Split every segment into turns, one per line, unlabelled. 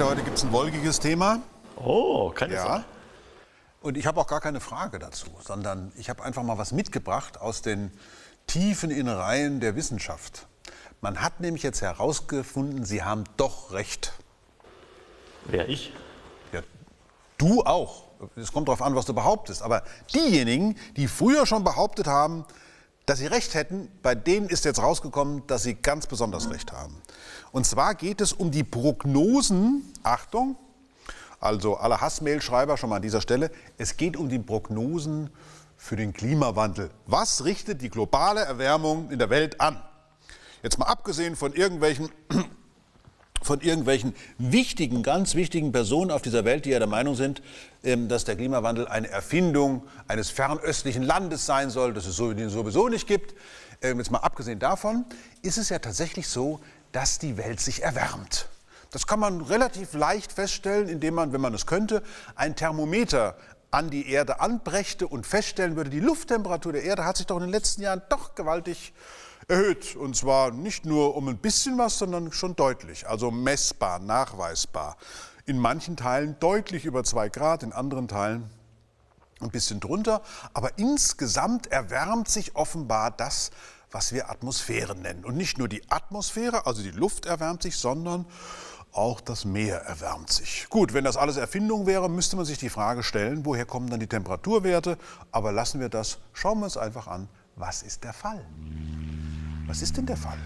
Peter, heute gibt es ein wolkiges Thema.
Oh, keine
Ja.
Sache.
Und ich habe auch gar keine Frage dazu, sondern ich habe einfach mal was mitgebracht aus den tiefen Innereien der Wissenschaft. Man hat nämlich jetzt herausgefunden, Sie haben doch recht.
Wer ich?
Ja, du auch. Es kommt darauf an, was du behauptest. Aber diejenigen, die früher schon behauptet haben, dass sie recht hätten, bei denen ist jetzt rausgekommen, dass sie ganz besonders recht haben. Und zwar geht es um die Prognosen, Achtung, also alle Hassmailschreiber schon mal an dieser Stelle, es geht um die Prognosen für den Klimawandel. Was richtet die globale Erwärmung in der Welt an? Jetzt mal abgesehen von irgendwelchen von irgendwelchen wichtigen, ganz wichtigen Personen auf dieser Welt, die ja der Meinung sind, ähm, dass der Klimawandel eine Erfindung eines fernöstlichen Landes sein soll, das es so- sowieso nicht gibt. Ähm, Jetzt mal abgesehen davon, ist es ja tatsächlich so, dass die Welt sich erwärmt. Das kann man relativ leicht feststellen, indem man, wenn man es könnte, ein Thermometer an die Erde anbrächte und feststellen würde, die Lufttemperatur der Erde hat sich doch in den letzten Jahren doch gewaltig erhöht. Und zwar nicht nur um ein bisschen was, sondern schon deutlich. Also messbar, nachweisbar. In manchen Teilen deutlich über zwei Grad, in anderen Teilen ein bisschen drunter. Aber insgesamt erwärmt sich offenbar das, was wir Atmosphäre nennen. Und nicht nur die Atmosphäre, also die Luft erwärmt sich, sondern auch das Meer erwärmt sich. Gut, wenn das alles Erfindung wäre, müsste man sich die Frage stellen, woher kommen dann die Temperaturwerte? Aber lassen wir das, schauen wir uns einfach an, was ist der Fall? Was ist denn der Fall,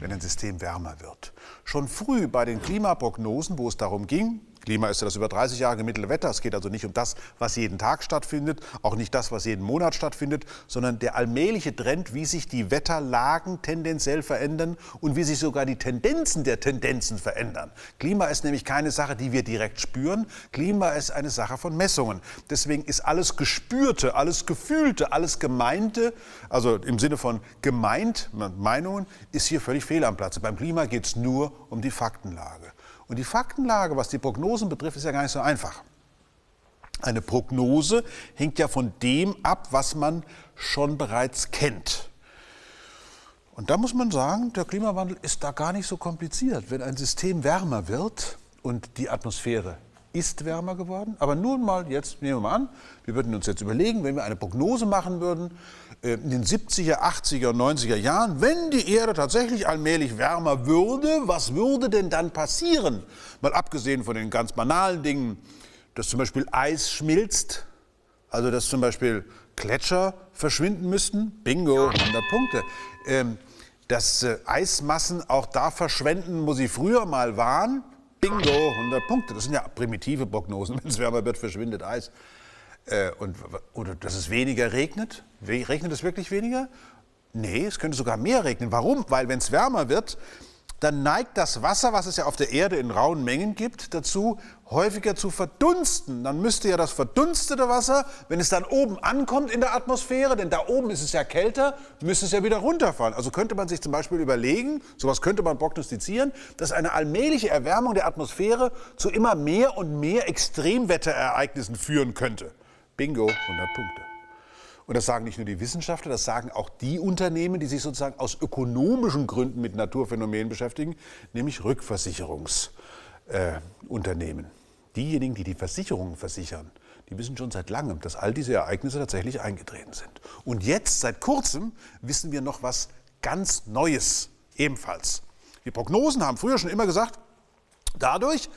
wenn ein System wärmer wird? Schon früh bei den Klimaprognosen, wo es darum ging, Klima ist ja das über 30 Jahre gemittelte Wetter, es geht also nicht um das, was jeden Tag stattfindet, auch nicht das, was jeden Monat stattfindet, sondern der allmähliche Trend, wie sich die Wetterlagen tendenziell verändern und wie sich sogar die Tendenzen der Tendenzen verändern. Klima ist nämlich keine Sache, die wir direkt spüren, Klima ist eine Sache von Messungen. Deswegen ist alles Gespürte, alles Gefühlte, alles Gemeinte, also im Sinne von gemeint, Meinungen, ist hier völlig fehl am Platze. Beim Klima geht es nur um die Faktenlage. Und die Faktenlage, was die Prognosen betrifft, ist ja gar nicht so einfach. Eine Prognose hängt ja von dem ab, was man schon bereits kennt. Und da muss man sagen, der Klimawandel ist da gar nicht so kompliziert. Wenn ein System wärmer wird und die Atmosphäre ist wärmer geworden, aber nun mal, jetzt nehmen wir mal an, wir würden uns jetzt überlegen, wenn wir eine Prognose machen würden, äh, in den 70er, 80er und 90er Jahren, wenn die Erde tatsächlich allmählich wärmer würde, was würde denn dann passieren? Mal abgesehen von den ganz banalen Dingen, dass zum Beispiel Eis schmilzt, also dass zum Beispiel Gletscher verschwinden müssten, bingo, 100 Punkte. Ähm, dass äh, Eismassen auch da verschwenden, wo sie früher mal waren, bingo, 100 Punkte. Das sind ja primitive Prognosen. Wenn es wärmer wird, verschwindet Eis. Äh, und, oder dass es weniger regnet. Regnet es wirklich weniger? Nee, es könnte sogar mehr regnen. Warum? Weil wenn es wärmer wird, dann neigt das Wasser, was es ja auf der Erde in rauen Mengen gibt, dazu, häufiger zu verdunsten. Dann müsste ja das verdunstete Wasser, wenn es dann oben ankommt in der Atmosphäre, denn da oben ist es ja kälter, müsste es ja wieder runterfallen. Also könnte man sich zum Beispiel überlegen, sowas könnte man prognostizieren, dass eine allmähliche Erwärmung der Atmosphäre zu immer mehr und mehr Extremwetterereignissen führen könnte. Bingo, 100 Punkte. Und das sagen nicht nur die Wissenschaftler, das sagen auch die Unternehmen, die sich sozusagen aus ökonomischen Gründen mit Naturphänomenen beschäftigen, nämlich Rückversicherungsunternehmen. Äh. Diejenigen, die die Versicherungen versichern, die wissen schon seit langem, dass all diese Ereignisse tatsächlich eingetreten sind. Und jetzt, seit kurzem, wissen wir noch was ganz Neues ebenfalls. Die Prognosen haben früher schon immer gesagt, dadurch,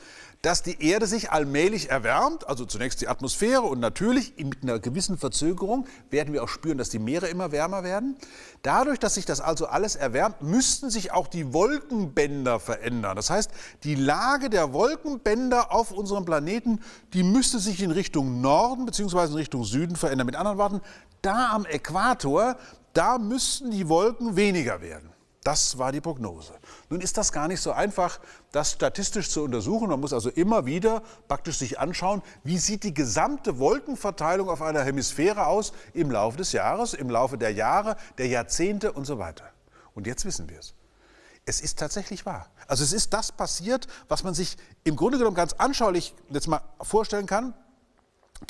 dass die Erde sich allmählich erwärmt, also zunächst die Atmosphäre und natürlich mit einer gewissen Verzögerung werden wir auch spüren, dass die Meere immer wärmer werden. Dadurch, dass sich das also alles erwärmt, müssten sich auch die Wolkenbänder verändern. Das heißt, die Lage der Wolkenbänder auf unserem Planeten, die müsste sich in Richtung Norden bzw. in Richtung Süden verändern. Mit anderen Worten, da am Äquator, da müssten die Wolken weniger werden. Das war die Prognose. Nun ist das gar nicht so einfach, das statistisch zu untersuchen. Man muss also immer wieder praktisch sich anschauen, wie sieht die gesamte Wolkenverteilung auf einer Hemisphäre aus im Laufe des Jahres, im Laufe der Jahre, der Jahrzehnte und so weiter. Und jetzt wissen wir es. Es ist tatsächlich wahr. Also es ist das passiert, was man sich im Grunde genommen ganz anschaulich jetzt mal vorstellen kann.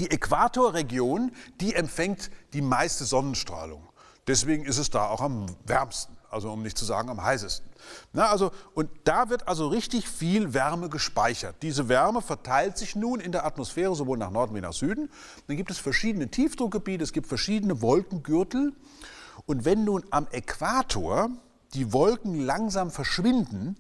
Die Äquatorregion, die empfängt die meiste Sonnenstrahlung. Deswegen ist es da auch am wärmsten. Also um nicht zu sagen am heißesten. Na, also, und da wird also richtig viel Wärme gespeichert. Diese Wärme verteilt sich nun in der Atmosphäre sowohl nach Norden wie nach Süden. Dann gibt es verschiedene Tiefdruckgebiete, es gibt verschiedene Wolkengürtel. Und wenn nun am Äquator die Wolken langsam verschwinden,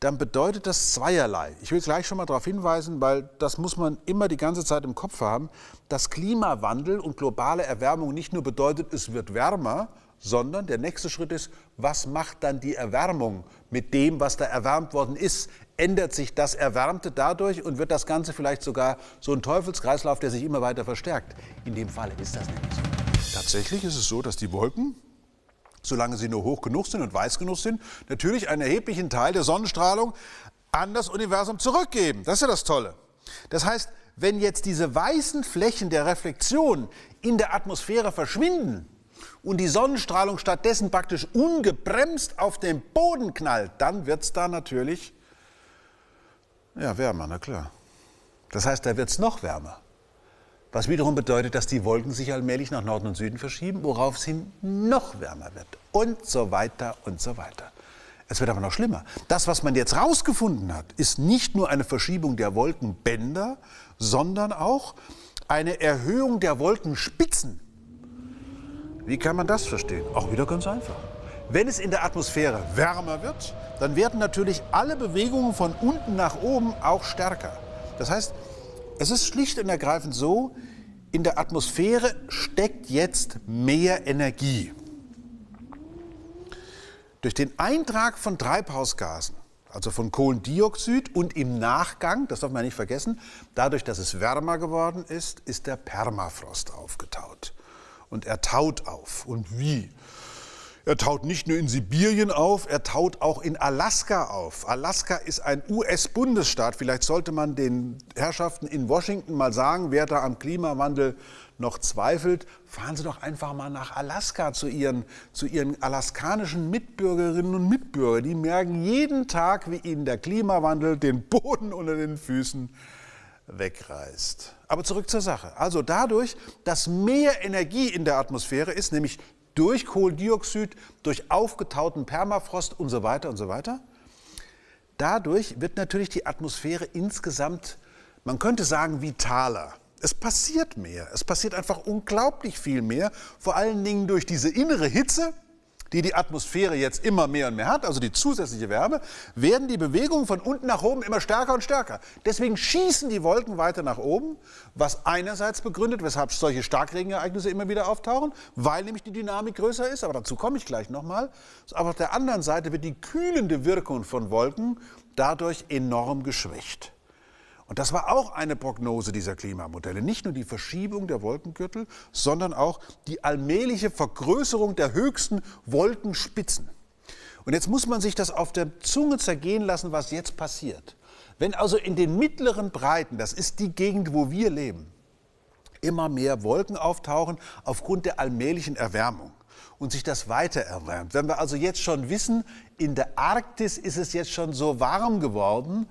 dann bedeutet das zweierlei. Ich will gleich schon mal darauf hinweisen, weil das muss man immer die ganze Zeit im Kopf haben, dass Klimawandel und globale Erwärmung nicht nur bedeutet, es wird wärmer, sondern der nächste Schritt ist, was macht dann die Erwärmung mit dem, was da erwärmt worden ist? Ändert sich das Erwärmte dadurch und wird das Ganze vielleicht sogar so ein Teufelskreislauf, der sich immer weiter verstärkt? In dem Fall ist das nämlich so. Tatsächlich ist es so, dass die Wolken solange sie nur hoch genug sind und weiß genug sind, natürlich einen erheblichen Teil der Sonnenstrahlung an das Universum zurückgeben. Das ist ja das Tolle. Das heißt, wenn jetzt diese weißen Flächen der Reflexion in der Atmosphäre verschwinden und die Sonnenstrahlung stattdessen praktisch ungebremst auf den Boden knallt, dann wird es da natürlich ja, wärmer, na klar. Das heißt, da wird es noch wärmer. Was wiederum bedeutet, dass die Wolken sich allmählich nach Norden und Süden verschieben, worauf es hin noch wärmer wird. Und so weiter und so weiter. Es wird aber noch schlimmer. Das, was man jetzt rausgefunden hat, ist nicht nur eine Verschiebung der Wolkenbänder, sondern auch eine Erhöhung der Wolkenspitzen. Wie kann man das verstehen? Auch wieder ganz einfach. Wenn es in der Atmosphäre wärmer wird, dann werden natürlich alle Bewegungen von unten nach oben auch stärker. Das heißt, es ist schlicht und ergreifend so, in der Atmosphäre steckt jetzt mehr Energie. Durch den Eintrag von Treibhausgasen, also von Kohlendioxid und im Nachgang, das darf man nicht vergessen, dadurch, dass es wärmer geworden ist, ist der Permafrost aufgetaut. Und er taut auf. Und wie? Er taut nicht nur in Sibirien auf, er taut auch in Alaska auf. Alaska ist ein US-Bundesstaat. Vielleicht sollte man den Herrschaften in Washington mal sagen, wer da am Klimawandel noch zweifelt, fahren Sie doch einfach mal nach Alaska zu Ihren, zu Ihren alaskanischen Mitbürgerinnen und Mitbürgern. Die merken jeden Tag, wie Ihnen der Klimawandel den Boden unter den Füßen wegreißt. Aber zurück zur Sache. Also dadurch, dass mehr Energie in der Atmosphäre ist, nämlich durch Kohlendioxid, durch aufgetauten Permafrost und so weiter und so weiter. Dadurch wird natürlich die Atmosphäre insgesamt, man könnte sagen, vitaler. Es passiert mehr. Es passiert einfach unglaublich viel mehr, vor allen Dingen durch diese innere Hitze, die die Atmosphäre jetzt immer mehr und mehr hat, also die zusätzliche Wärme, werden die Bewegungen von unten nach oben immer stärker und stärker. Deswegen schießen die Wolken weiter nach oben, was einerseits begründet, weshalb solche Starkregenereignisse immer wieder auftauchen, weil nämlich die Dynamik größer ist, aber dazu komme ich gleich nochmal. Aber auf der anderen Seite wird die kühlende Wirkung von Wolken dadurch enorm geschwächt. Und das war auch eine Prognose dieser Klimamodelle. Nicht nur die Verschiebung der Wolkengürtel, sondern auch die allmähliche Vergrößerung der höchsten Wolkenspitzen. Und jetzt muss man sich das auf der Zunge zergehen lassen, was jetzt passiert. Wenn also in den mittleren Breiten, das ist die Gegend, wo wir leben, immer mehr Wolken auftauchen aufgrund der allmählichen Erwärmung und sich das weiter erwärmt. Wenn wir also jetzt schon wissen, in der Arktis ist es jetzt schon so warm geworden,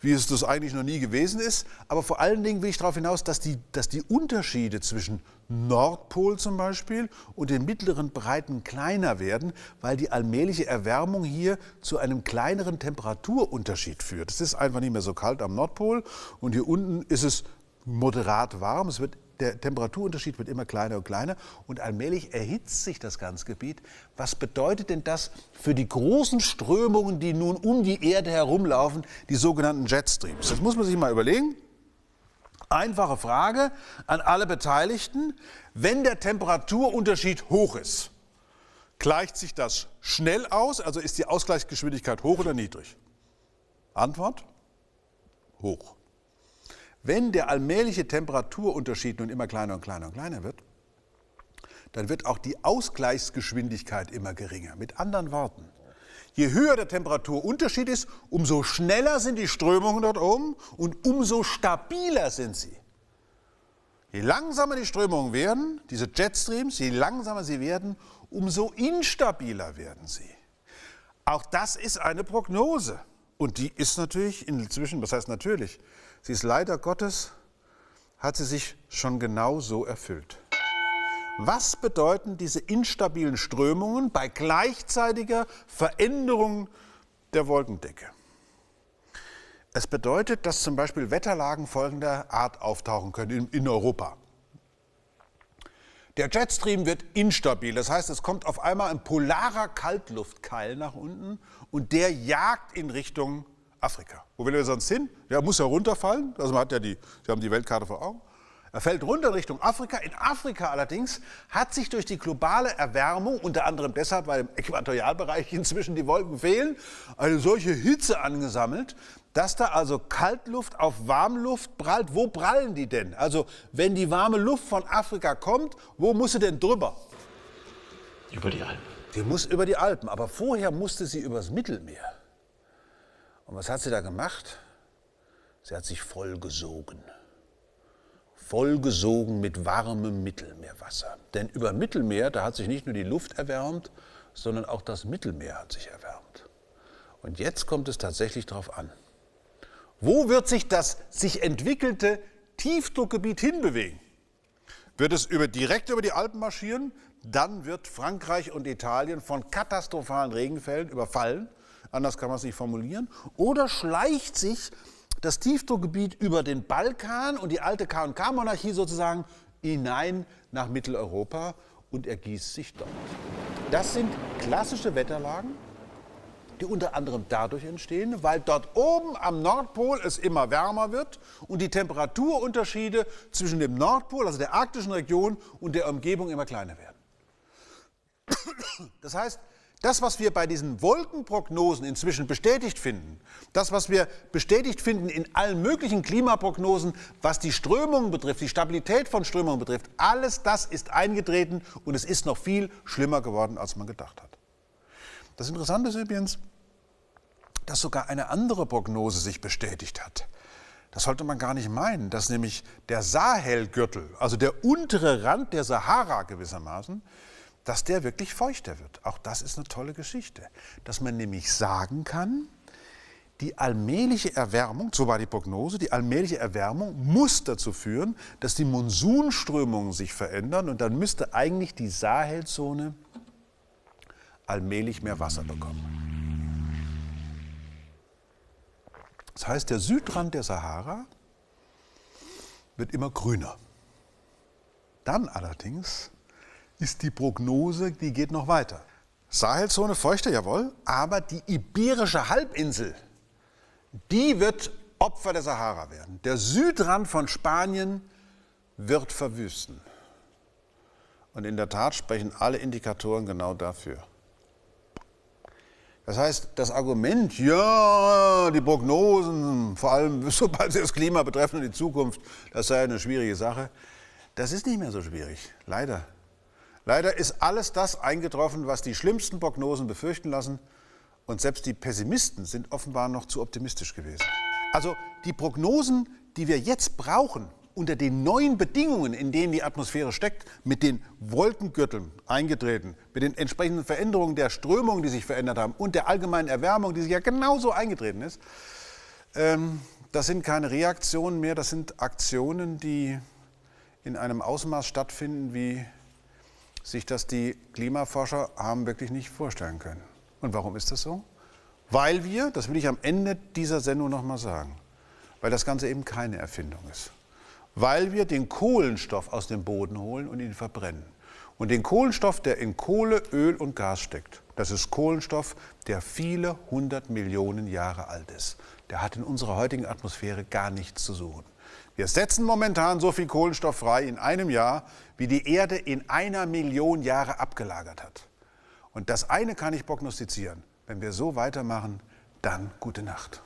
wie es das eigentlich noch nie gewesen ist. Aber vor allen Dingen will ich darauf hinaus, dass die, dass die Unterschiede zwischen Nordpol zum Beispiel und den mittleren Breiten kleiner werden, weil die allmähliche Erwärmung hier zu einem kleineren Temperaturunterschied führt. Es ist einfach nicht mehr so kalt am Nordpol und hier unten ist es moderat warm. Es wird der Temperaturunterschied wird immer kleiner und kleiner und allmählich erhitzt sich das ganze Gebiet. Was bedeutet denn das für die großen Strömungen, die nun um die Erde herumlaufen, die sogenannten Jetstreams? Das muss man sich mal überlegen. Einfache Frage an alle Beteiligten. Wenn der Temperaturunterschied hoch ist, gleicht sich das schnell aus? Also ist die Ausgleichsgeschwindigkeit hoch oder niedrig? Antwort? Hoch. Wenn der allmähliche Temperaturunterschied nun immer kleiner und kleiner und kleiner wird, dann wird auch die Ausgleichsgeschwindigkeit immer geringer. Mit anderen Worten, je höher der Temperaturunterschied ist, umso schneller sind die Strömungen dort oben und umso stabiler sind sie. Je langsamer die Strömungen werden, diese Jetstreams, je langsamer sie werden, umso instabiler werden sie. Auch das ist eine Prognose. Und die ist natürlich inzwischen, was heißt natürlich, Sie ist leider Gottes, hat sie sich schon genau so erfüllt. Was bedeuten diese instabilen Strömungen bei gleichzeitiger Veränderung der Wolkendecke? Es bedeutet, dass zum Beispiel Wetterlagen folgender Art auftauchen können in, Europa. Der Jetstream wird instabil, das heißt, es kommt auf einmal ein polarer Kaltluftkeil nach unten und der jagt in Richtung Afrika. Wo will er sonst hin? Der muss ja runterfallen. Also man hat ja die, Sie haben die Weltkarte vor Augen. Er fällt runter in Richtung Afrika. In Afrika allerdings hat sich durch die globale Erwärmung, unter anderem deshalb, weil im Äquatorialbereich inzwischen die Wolken fehlen, eine solche Hitze angesammelt, dass da also Kaltluft auf Warmluft prallt. Wo prallen die denn? Also wenn die warme Luft von Afrika kommt, wo muss sie denn drüber?
Über die Alpen.
Die muss über die Alpen, aber vorher musste sie übers Mittelmeer. Und was hat sie da gemacht? Sie hat sich vollgesogen vollgesogen mit warmem Mittelmeerwasser. Denn über Mittelmeer, da hat sich nicht nur die Luft erwärmt, sondern auch das Mittelmeer hat sich erwärmt. Und jetzt kommt es tatsächlich darauf an. Wo wird sich das sich entwickelte Tiefdruckgebiet hinbewegen? Wird es über, direkt über die Alpen marschieren? Dann wird Frankreich und Italien von katastrophalen Regenfällen überfallen. Anders kann man es nicht formulieren. Oder schleicht sich das Tiefdruckgebiet über den Balkan und die alte KK-Monarchie sozusagen hinein nach Mitteleuropa und ergießt sich dort. Das sind klassische Wetterlagen, die unter anderem dadurch entstehen, weil dort oben am Nordpol es immer wärmer wird und die Temperaturunterschiede zwischen dem Nordpol, also der arktischen Region, und der Umgebung immer kleiner werden. Das heißt, das, was wir bei diesen Wolkenprognosen inzwischen bestätigt finden, das, was wir bestätigt finden in allen möglichen Klimaprognosen, was die Strömungen betrifft, die Stabilität von Strömungen betrifft, alles das ist eingetreten und es ist noch viel schlimmer geworden, als man gedacht hat. Das Interessante ist übrigens, dass sogar eine andere Prognose sich bestätigt hat. Das sollte man gar nicht meinen, dass nämlich der Sahelgürtel, also der untere Rand der Sahara gewissermaßen, dass der wirklich feuchter wird. Auch das ist eine tolle Geschichte. Dass man nämlich sagen kann, die allmähliche Erwärmung, so war die Prognose, die allmähliche Erwärmung muss dazu führen, dass die Monsunströmungen sich verändern und dann müsste eigentlich die Sahelzone allmählich mehr Wasser bekommen. Das heißt, der Südrand der Sahara wird immer grüner. Dann allerdings ist die Prognose, die geht noch weiter. Sahelzone feuchte, jawohl, aber die Iberische Halbinsel, die wird Opfer der Sahara werden. Der Südrand von Spanien wird verwüsten. Und in der Tat sprechen alle Indikatoren genau dafür. Das heißt, das Argument, ja, die Prognosen, vor allem sobald sie das Klima betreffen und die Zukunft, das sei eine schwierige Sache, das ist nicht mehr so schwierig, leider. Leider ist alles das eingetroffen, was die schlimmsten Prognosen befürchten lassen. Und selbst die Pessimisten sind offenbar noch zu optimistisch gewesen. Also die Prognosen, die wir jetzt brauchen, unter den neuen Bedingungen, in denen die Atmosphäre steckt, mit den Wolkengürteln eingetreten, mit den entsprechenden Veränderungen der Strömungen, die sich verändert haben und der allgemeinen Erwärmung, die sich ja genauso eingetreten ist, ähm, das sind keine Reaktionen mehr, das sind Aktionen, die in einem Ausmaß stattfinden, wie sich das die Klimaforscher haben wirklich nicht vorstellen können. Und warum ist das so? Weil wir, das will ich am Ende dieser Sendung noch mal sagen, weil das Ganze eben keine Erfindung ist. Weil wir den Kohlenstoff aus dem Boden holen und ihn verbrennen. Und den Kohlenstoff, der in Kohle, Öl und Gas steckt, das ist Kohlenstoff, der viele hundert Millionen Jahre alt ist. Der hat in unserer heutigen Atmosphäre gar nichts zu suchen. Wir setzen momentan so viel Kohlenstoff frei in einem Jahr, wie die Erde in einer Million Jahre abgelagert hat. Und das eine kann ich prognostizieren. Wenn wir so weitermachen, dann gute Nacht.